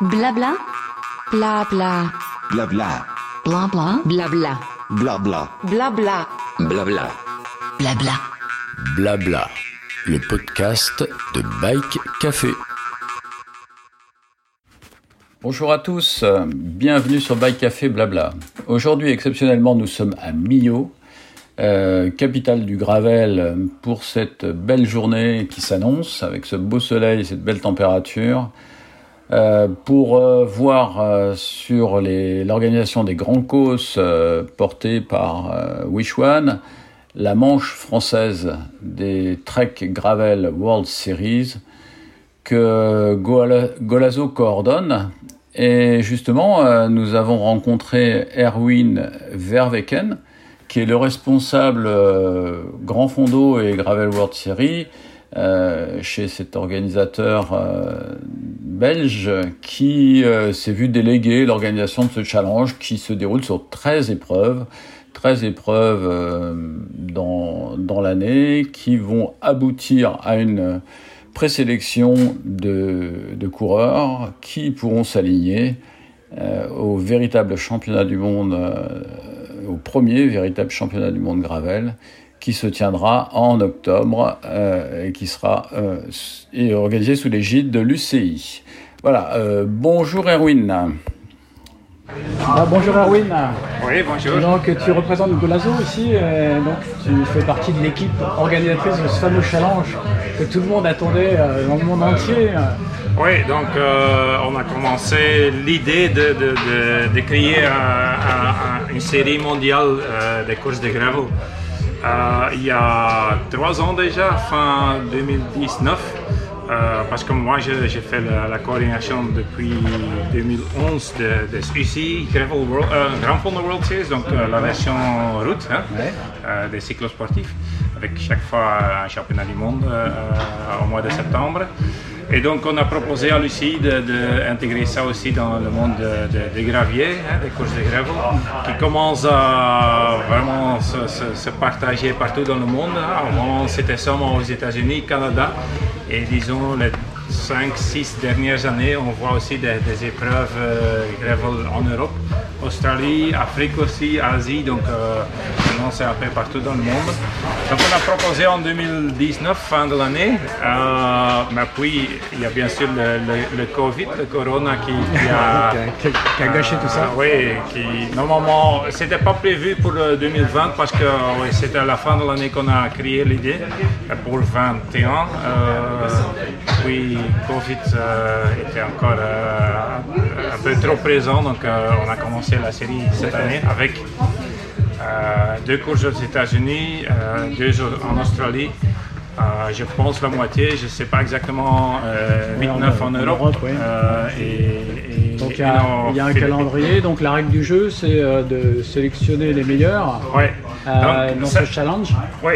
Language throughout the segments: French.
Blabla. Blabla. Blabla. Blabla. Blabla. Blabla. Blabla. Blabla. Blabla. Blabla. Le podcast de Bike Café. Bonjour à tous, euh, bienvenue sur Bike Café Blabla. Aujourd'hui, exceptionnellement, nous sommes à Millau, euh, capitale du Gravel, pour cette belle journée qui s'annonce, avec ce beau soleil et cette belle température, euh, pour euh, voir euh, sur l'organisation des grands causes portés par Wish One, la manche française des Trek Gravel World Series, que Golazo coordonne. Et justement, nous avons rencontré Erwin Verweken, qui est le responsable Grand Fondo et Gravel World Series euh, chez cet organisateur euh, belge qui euh, s'est vu déléguer l'organisation de ce challenge qui se déroule sur 13 épreuves. 13 épreuves dans, l'année qui vont aboutir à une présélection de, de coureurs qui pourront s'aligner au véritable championnat du monde, au premier véritable championnat du monde gravel qui se tiendra en octobre euh, et qui sera euh, s- et organisé sous l'égide de l'UCI. Voilà, euh, bonjour Erwin. Ah, bonjour Erwin. Oui, bonjour. Donc tu représentes Golazo ici, et donc tu fais partie de l'équipe organisatrice de ce fameux challenge que tout le monde attendait euh, dans le monde entier. Oui, donc euh, on a commencé l'idée de, de, de- de créer un- un- un- une série mondiale euh, des courses de gravel. Euh, il y a trois ans déjà, fin 2019, euh, parce que moi je- j'ai fait la, la coordination depuis 2011 de, de UCI Gravel World, euh, Grand Fondo World Series, donc euh, la version route hein, Ouais. des cyclosportifs, avec chaque fois un championnat du monde au mois de septembre. Et donc on a proposé à Lucie d'intégrer ça aussi dans le monde de- de- des graviers, hein, des courses de gravel, qui commence à vraiment se, se- se partager partout dans le monde. hein. Avant c'était seulement aux États-Unis, Canada, et disons les 5-6 dernières années, on voit aussi des, des épreuves euh, gravel en Europe, Australie, Afrique aussi, Asie, donc euh, c'est un peu partout dans le monde. Donc on a proposé en 2019, fin de l'année, euh, mais puis il y a bien sûr le, le- le Covid, le Corona qui, qui a... Qui a- qui a gâché tout ça. Euh, oui, qui normalement, c'était pas prévu pour le 2020 parce que oui, c'était à la fin de l'année qu'on a créé l'idée euh, pour le 21. Euh, puis Covid euh, était encore euh, un peu trop présent, donc euh, on a commencé la série cette année avec euh, deux courses aux États-Unis, euh, deux en Australie. Euh, je pense la moitié, je ne sais pas exactement, euh, 8-9 en, en Europe. Oui. euh, et, il y a, en il y a un calendrier, donc la règle du jeu c'est euh, de sélectionner les meilleurs Ouais. euh, Donc, dans ça- ce challenge. Oui,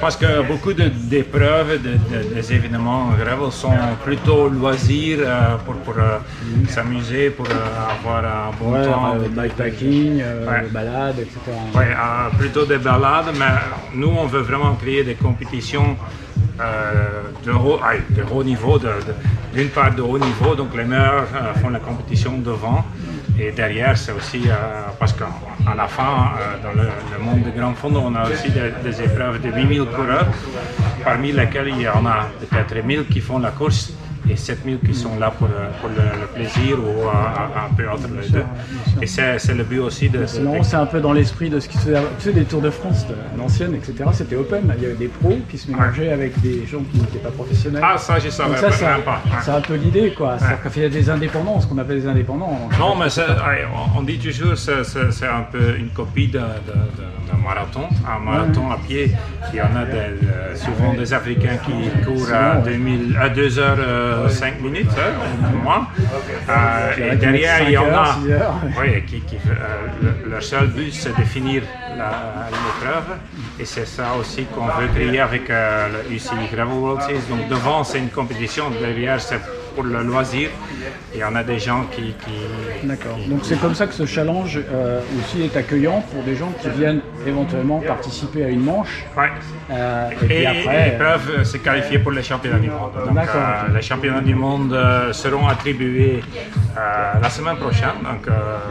parce que beaucoup d'épreuves, de, de- des événements gravel sont plutôt loisirs euh, pour, pour euh, s'amuser, pour avoir un bon Ouais, temps. de- bikepacking, Ouais. balade, etc. Euh, plutôt des balades, mais nous on veut vraiment créer des compétitions de, haut, ah, de haut niveau, d'une part de haut niveau, donc les meilleurs euh, font la compétition devant, et derrière c'est aussi euh, parce qu'à la fin, euh, dans le, monde de grand fond, on a aussi des, des épreuves de 8000 coureurs, parmi lesquels il y en a peut-être 1000 qui font la course et 7000 qui sont là pour, euh, pour le, le plaisir ou euh, un, un peu entre les deux. Et c'est c'est le but aussi de... Sinon, c'est un peu dans l'esprit de ce qui se faisait. Tu sais, des Tours de France, à l'ancienne, etc. C'était open. Il y avait des pros qui se mélangeaient avec des gens qui n'étaient pas professionnels. Ah, ça, je savais Donc ça, pas, c'est un, c'est peu l'idée, quoi. C'est-à-dire qu'il y a des indépendants, ce qu'on appelle des indépendants. Non, mais c'est- on- dit toujours que c'est- c'est c'est un peu une copie d'un marathon. Un marathon à pied, il y en a des- euh, souvent des Africains qui courent à, 2000 à 2h05 minutes, hein, au moins. Euh, a et derrière, il y en a oui, qui, qui, euh, le- leur seul but, c'est de finir l'épreuve. Et c'est ça aussi qu'on veut créer avec euh, le UCI Gravel World Series. Donc devant, c'est une compétition. Derrière, c'est pour le loisir. Et on a des gens qui... qui- D'accord. Donc c'est comme ça que ce challenge euh, aussi est accueillant pour des gens qui viennent éventuellement participer à une manche. Ouais. Euh, et puis Et après, ils peuvent se qualifier pour les championnats du monde. Donc, euh, les championnats du monde euh, seront attribués la semaine prochaine. Donc,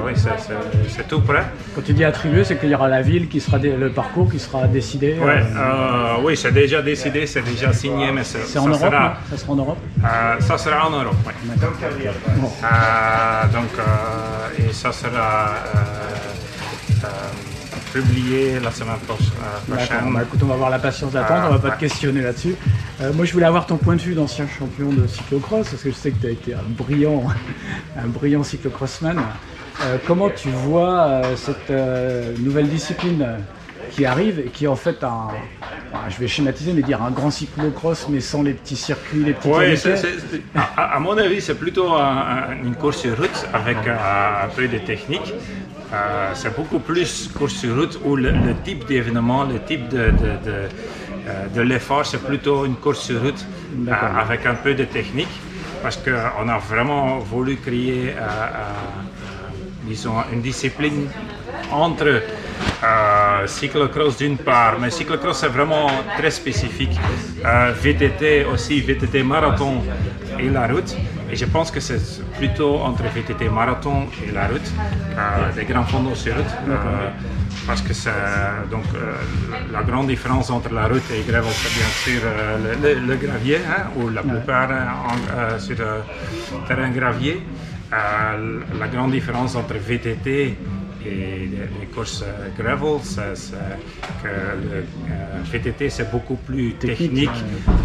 oui, c'est- tout prêt. quand tu dis attribué, c'est qu'il y aura la ville qui sera le parcours qui sera décidé. Ouais, oui, c'est déjà décidé, c'est déjà signé, mais ça en Europe, sera, Ça sera en Europe? ça sera en Europe. Bon. Euh, donc, euh, et ça sera euh, euh, publié la semaine prochaine. bah, écoute, on va avoir la patience d'attendre, on va pas ouais. te questionner là-dessus. Euh, moi, je voulais avoir ton point de vue d'ancien champion de cyclocross, parce que je sais que tu as été un brillant, un brillant cyclocrossman. Euh, comment tu vois euh, cette euh, nouvelle discipline euh, qui arrive et qui est en fait un, je vais schématiser, mais dire un grand cyclocross, mais sans les petits circuits, les petits c'est- c'est- à, à mon avis, c'est plutôt un- un- une course sur route avec un peu de technique. Euh, c'est beaucoup plus course sur route où le, le type d'événement, le type de, de, de, euh, de l'effort, c'est plutôt une course sur route euh, avec un peu de technique. Parce qu'on a vraiment voulu créer, euh, disons, une discipline entre euh, cyclocross d'une part, mais cyclocross c'est vraiment très spécifique. Euh, VTT aussi, VTT marathon et la route. Et je pense que c'est plutôt entre VTT marathon et la route, euh, des grands fonds sur route. euh, parce que c'est donc euh, la grande différence entre la route et gravel, c'est bien sûr le, le- le gravier, hein, ou la plupart en- sur terrain gravier. La grande différence entre VTT et les, courses euh, gravel, c'est c'est que le euh, VTT c'est beaucoup plus technique,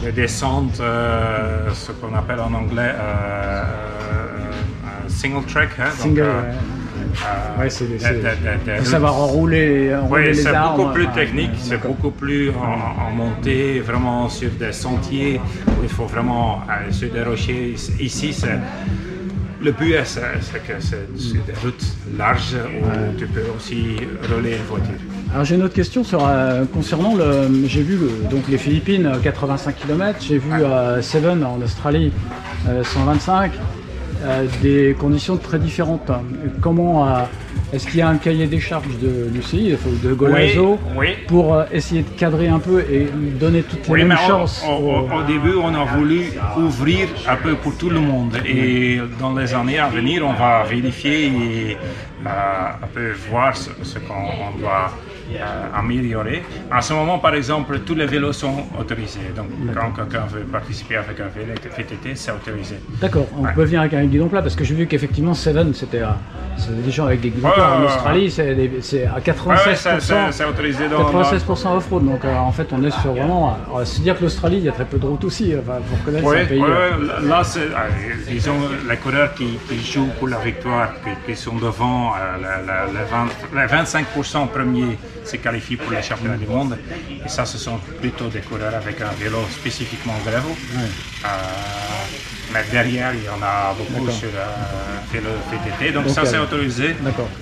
les descentes, euh, ce qu'on appelle en anglais euh, euh, un single track. hein, donc, Single, euh, ouais. euh, Ouais, c'est de- de- de- de savoir enrouler, enrouler Oui, c'est beaucoup plus technique, c'est beaucoup plus en, en montée, vraiment sur des sentiers où il faut vraiment euh, sur des rochers. Ici, c'est le but, euh, c'est que c'est sur des routes larges où tu peux aussi rouler une voiture. Alors j'ai une autre question sur, euh, concernant le. J'ai vu euh, donc les Philippines euh, 85 km, j'ai vu euh, Seven en Australie euh, 125, euh, des conditions très différentes. Comment euh, est-ce qu'il y a un cahier des charges de l'UCI, de Golazo, Oui, oui. pour euh, essayer de cadrer un peu et donner toutes les Oui, mêmes chances au, aux- au- au début, on a voulu ouvrir un peu pour tout le monde. Et dans les années à venir, on va vérifier et euh, un peu voir ce, ce qu'on on doit euh, améliorer. En ce moment, par exemple, tous les vélos sont autorisés. Donc, quand quelqu'un veut participer avec un vélo VTT, c'est autorisé. D'accord, on Ouais. peut venir avec un guidon plat parce que j'ai vu qu'effectivement Seven c'était euh, des gens avec des guidons Ouais, plats. En ouais, ouais, Australie c'est à Ouais, 96%. ouais, c'est- autorisé dans, dans- 96% off-road, donc euh, en fait on est sur vraiment. On va se dire que l'Australie, il y a très peu de routes aussi. Que Oui, c'est un pays. euh, ouais, là, c'est, euh, disons, les coureurs qui, qui jouent pour la victoire, qui, qui sont devant euh, la- la- les 20 les 25% premiers se qualifient pour les championnats du monde. Et ça, ce sont plutôt des coureurs avec un vélo spécifiquement gravel. Euh, mais derrière, il y en a beaucoup sur euh, vélo VTT. Donc, ça, c'est autorisé.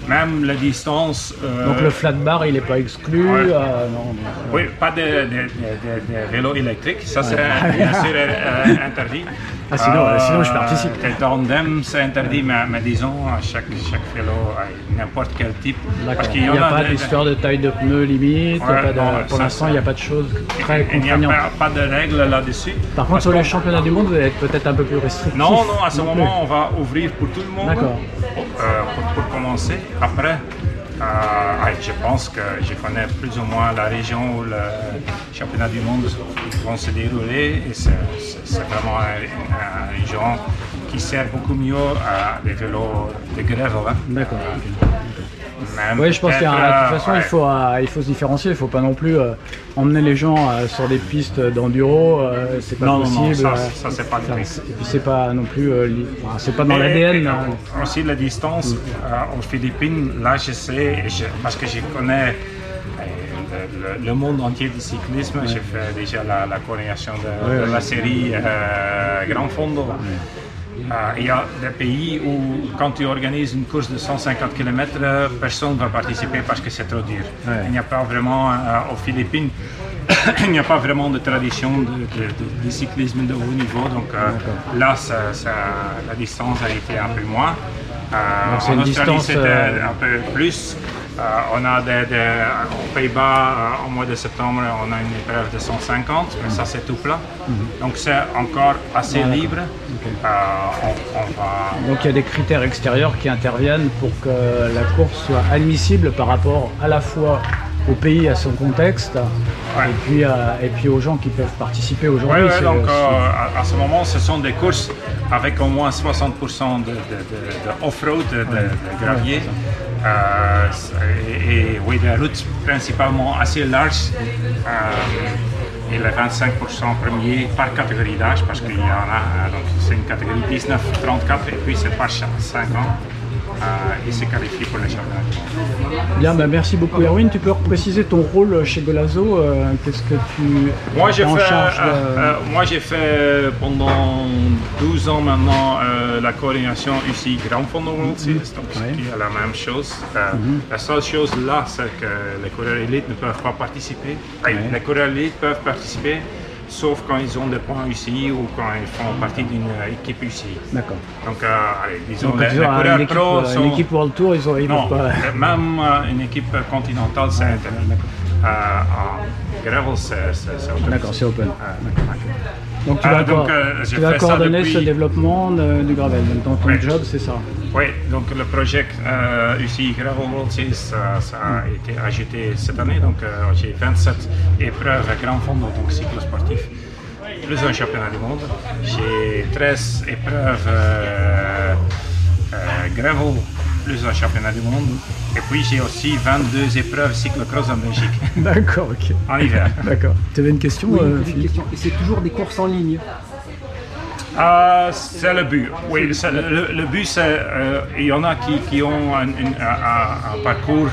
Même la distance. euh, Donc le flat bar, il n'est pas exclu. Ouais. euh, non, oui, pas de, de- de- de- de vélo électrique, ça c'est bien sûr interdit. Ah, sinon, euh, sinon, je participe. Les tandem, c'est interdit, mais, mais disons, à chaque, chaque vélo, euh, n'importe quel type. Parce Il qu'il n'y y a a pas d'histoire de taille de pneu limite. il y a Ouais, pas de- non, pour l'instant, il n'y a pas de choses très Il n'y a contraignantes. pas, pas de règles là-dessus. Par contre, sur les championnats du monde, vous allez être peut-être un peu plus restrictif. Non, non, à ce plus. moment, on va ouvrir pour tout le monde. D'accord. Euh, pour, pour commencer. Après, euh, ah, je pense que je connais plus ou moins la région où le championnat du monde vont se dérouler. Et c'est vraiment un- un- une région qui sert beaucoup mieux à des vélos de grève. hein. D'accord. Même Oui, je pense qu'il y a, de toute façon, il, faut, euh, il faut se différencier. Il ne faut pas non plus euh, emmener les gens euh, sur des pistes d'enduro. euh, c'est pas Non, possible. ça, ça, c'est pas le Et puis c'est pas non plus, euh, li- enfin, c'est pas dans l'ADN. hein. Aussi la distance euh, aux Philippines, là je sais, je- parce que je connais euh, le, le- le monde entier du cyclisme, j'ai fait déjà la, la coordination de, Ouais, de ouais. la série euh, Grand Fondo. Il y a des pays où, quand tu organises une course de 150 km, personne ne va participer parce que c'est trop dur. Ouais. Il n'y a pas vraiment, euh, aux Philippines, il n'y a pas vraiment de tradition de, de- de- de cyclisme de haut niveau. Donc euh, là, ça- ça- la distance a été un peu moins. Euh, en Australie, distance, c'était euh, un peu plus. Euh, on a des, des- aux Pays-Bas, euh, au mois de septembre, on a une épreuve de 150, mais ça c'est tout plat. Mhm. Donc c'est encore assez libre. Euh, on, on va Donc il y a des critères extérieurs qui interviennent pour que la course soit admissible par rapport à la fois au pays, à son contexte, Ouais. et, puis, à- et puis aux gens qui peuvent participer aujourd'hui. Oui, donc euh, à, à ce moment, ce sont des courses avec au moins 60% de, de- de- de off-road, de gravier. Euh, et, oui, des routes principalement assez larges. euh, et les 25% premiers par catégorie d'âge, parce qu'il y en a, euh, donc c'est une catégorie 19-34 et puis c'est par 5 ans. Euh, et c'est qualifié pour les championnats. Bien, bah, merci beaucoup Erwin. Tu peux repréciser ton rôle chez Golazo euh, Qu'est-ce que tu Moi j'ai en fait, charge de- euh, euh, moi j'ai fait pendant 12 ans maintenant euh, la coordination UCI Grand Fondo World Series, donc Ouais. c'est la même chose. Euh, La seule chose là, c'est que les coureurs élites ne peuvent pas participer. Ouais. Les coureurs élites peuvent participer, sauf quand ils ont des points UCI ou quand ils font partie d'une euh, équipe UCI. D'accord. Donc, euh, allez, disons, Donc, les, disons, les une, coureurs équipe, pro euh, sont... une équipe World Tour, ils ont ils Non, pas. euh, même euh, une équipe continentale, c'est interdit. Euh, en gravel, c'est autorisé. D'accord, c'est open. Euh, Donc tu Ah, vas, donc, euh, tu coordonner depuis- ce développement de- du gravel. Donc dans ton job, c'est ça. Oui, donc le projet euh, UCI Gravel World ça, ça a été ajouté cette année. Donc euh, j'ai 27 épreuves à grand fond, donc cyclosportif, plus un championnat du monde. J'ai 13 épreuves euh, euh, gravel, plus un championnat du monde. Et puis j'ai aussi 22 épreuves cyclocross en Belgique, D'accord, ok. en hiver. D'accord. Tu avais une question, Oui, euh, une question. Et c'est toujours des courses en ligne Ah, c'est le but. Oui, le, le- le but, c'est euh, il y en a qui, qui ont un, une- un- un- un parcours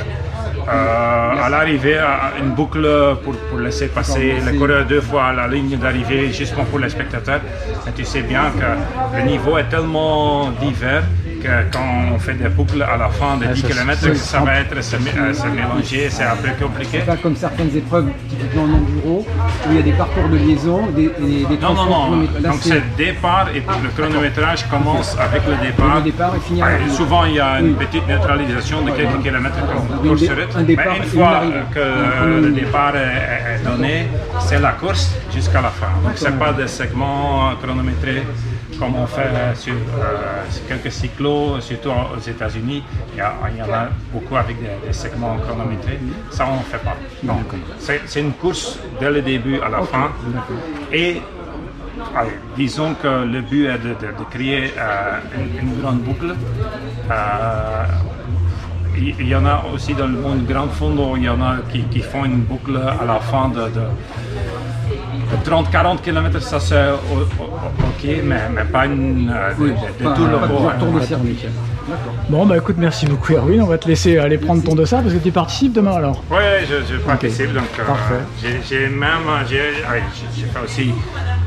euh, à l'arrivée, une boucle pour, pour laisser passer les coureurs deux fois à la ligne d'arrivée, justement pour les spectateurs. Mais tu sais bien que le niveau est tellement divers que quand on fait des boucles à la fin de Ah, 10 ça, km, c'est- ça va être se, euh, se mélanger, c'est un peu compliqué. Pas comme certaines épreuves, typiquement en enduro, où il y a des parcours de liaison, des, des, des Non, non, non. Donc c'est c'est départ et le chronométrage commence avec le départ. le départ et l'arrivée. souvent, il y a une petite neutralisation de quelques kilomètres course route. Mais une fois que le départ est donné, c'est la course jusqu'à la fin. Donc, c'est pas des segments chronométrés comme on fait sur, euh, sur quelques cyclos, surtout aux États-Unis. Il y, a- il y en a beaucoup avec des, des segments chronométrés. Ça, on ne fait pas. Non. C'est une course dès le début à la fin. Et Allez, disons que le but est de, de- de créer euh, une, une grande boucle. Euh, il y, en a aussi dans le monde grand fond, il y en a qui, qui font une boucle à la fin de 30-40 km, ça c'est ok, mais, mais pas une, euh, de, de- de Pas- tout le hein. circuit. Bon, bah écoute, merci beaucoup Erwin. On va te laisser aller prendre ton dossard parce que tu participes demain alors. Oui, je, je participe, donc euh, Parfait. j'ai- même j'ai ouais, j'ai- j'ai fait aussi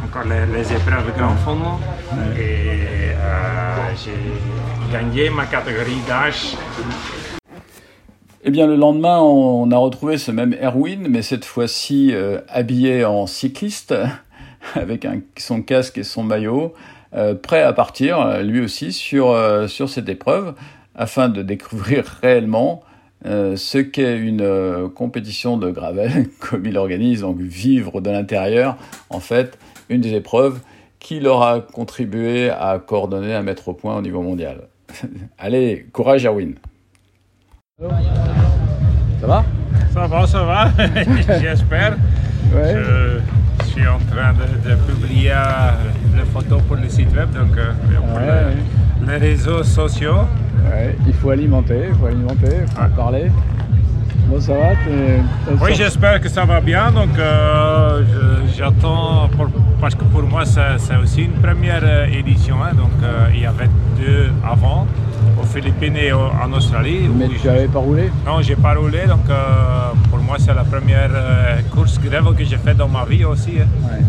encore les, les épreuves grand fond et euh, j'ai gagné ma catégorie d'âge. Eh bien, le lendemain, on a retrouvé ce même Erwin, mais cette fois-ci euh, habillé en cycliste, avec son casque et son maillot, euh, prêt à partir, lui aussi, sur, euh, sur cette épreuve, afin de découvrir réellement ce qu'est une compétition de gravel, comme il organise, donc vivre de l'intérieur, en fait, une des épreuves qui leur a contribué à coordonner, à mettre au point au niveau mondial. Allez, courage Erwin Ça va? Ça va, ça va, j'espère. Ouais. Je suis en train de, de publier euh, les photos pour le site web, donc euh, pour Ouais, le- les réseaux sociaux. Il faut alimenter, il faut alimenter, il faut parler. Bon, ça va Oui, j'espère que ça va bien. Donc, euh, j'attends parce que pour moi, c'est aussi une première euh, édition. hein. donc, euh, il y avait deux avant, aux Philippines et au- en Australie. Mais tu je- avais pas roulé Non, j'ai pas roulé. Donc, euh, pour moi, c'est la première euh, course grève que j'ai fait dans ma vie aussi. hein. Ouais.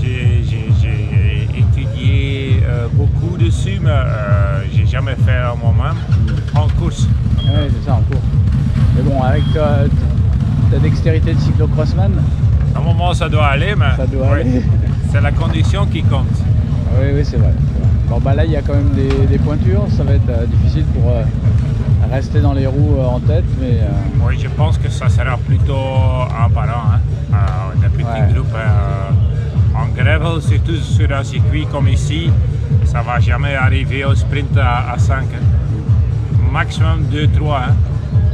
J'ai étudié euh, beaucoup dessus, mais j'ai jamais fait moi-même en course. Ouais, c'est ça, en cours. Mais bon, avec ta, ta dextérité de cyclocrossman, À un moment, ça doit aller, mais Ça doit oui, aller. c'est la condition qui compte. oui, oui, c'est vrai. Bon, bah là, il y a quand même des, des pointures. Ça va être euh, difficile pour euh, rester dans les roues euh, en tête, mais Oui, je pense que ça sera plutôt un par un, hein. Des petits Ouais. groupes. euh, en gravel, surtout sur un circuit comme ici, ça va jamais arriver au sprint à, 5. Maximum 2-3, hein,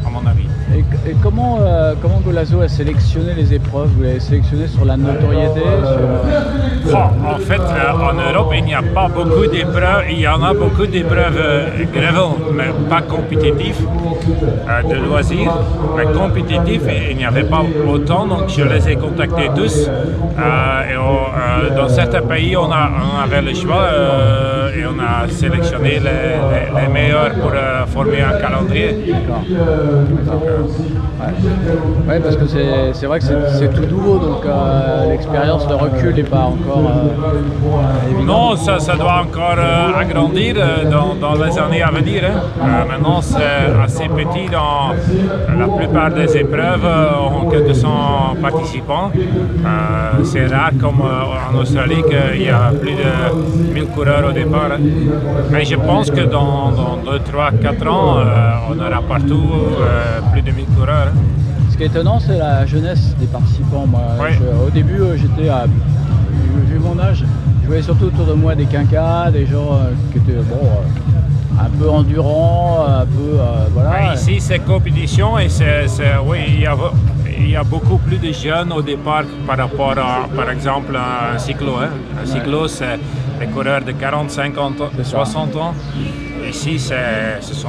à mon avis. Et, et comment, euh, comment Golazo a sélectionné les épreuves? Vous l'avez sélectionné sur la notoriété sur... Bon, en fait, euh, en Europe, il n'y a pas beaucoup d'épreuves. Il y en a beaucoup d'épreuves euh, gravel, mais pas compétitifs, euh, de loisirs. Mais compétitifs, il n'y avait pas autant, donc je les ai contactés tous. Euh, et on- dans certains pays, on, a, on avait le choix et on a sélectionné les, les- les meilleurs pour former un calendrier. Ouais, parce que c'est vrai que c'est tout nouveau, donc euh, l'expérience, le recul n'est pas encore euh. Non, ça, ça doit encore euh, agrandir dans, les années à venir. hein. Maintenant, c'est assez petit dans la plupart des épreuves, ont quelques cent participants. C'est rare comme en Australie qu'il y a plus de 1000 coureurs au départ. hein. Mais je pense que dans, dans 2, 3, 4 ans, on aura partout plus de 1000 coureurs. hein. Ce qui est étonnant, c'est la jeunesse des participants. Moi, je- au début, euh, j'étais à. Vu mon âge, je voyais surtout autour de moi des quinquas, des gens euh, qui étaient bon, euh, un peu endurants, un peu. euh, voilà. Ici, c'est compétition et c'est, oui, il y, a, il y a beaucoup plus de jeunes au départ par rapport à, par exemple, à un cyclo. hein. Un cyclo, c'est des coureurs de 40, 50, ans, C'est ça. 60 ans. Ici, ce sont,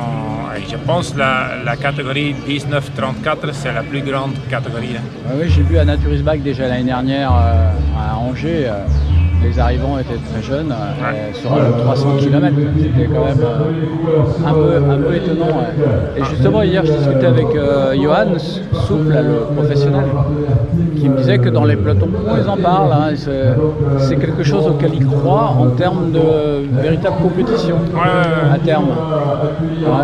je pense, la, la catégorie 19-34, c'est la plus grande catégorie. hein. Oui, j'ai vu à Naturisbach déjà l'année dernière euh, à Angers. Les arrivants étaient très jeunes, euh, Ouais. sur un 300 km. C'était quand même euh, un, peu, un peu étonnant. Et justement, hier, je discutais avec euh, Johan Souple, le professionnel, qui me disait que dans les pelotons ils en parlent. hein, c'est, quelque chose auquel ils croient en termes de véritable compétition Ouais, à terme.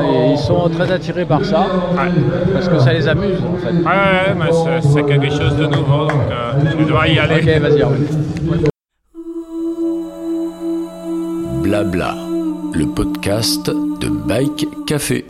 Et ils sont très attirés par ça, Ouais. parce que ça les amuse en fait. Ouais, mais c'est, quelque chose de nouveau, donc euh, je dois y aller. Ok, vas-y. Blabla, le podcast de Bike Café.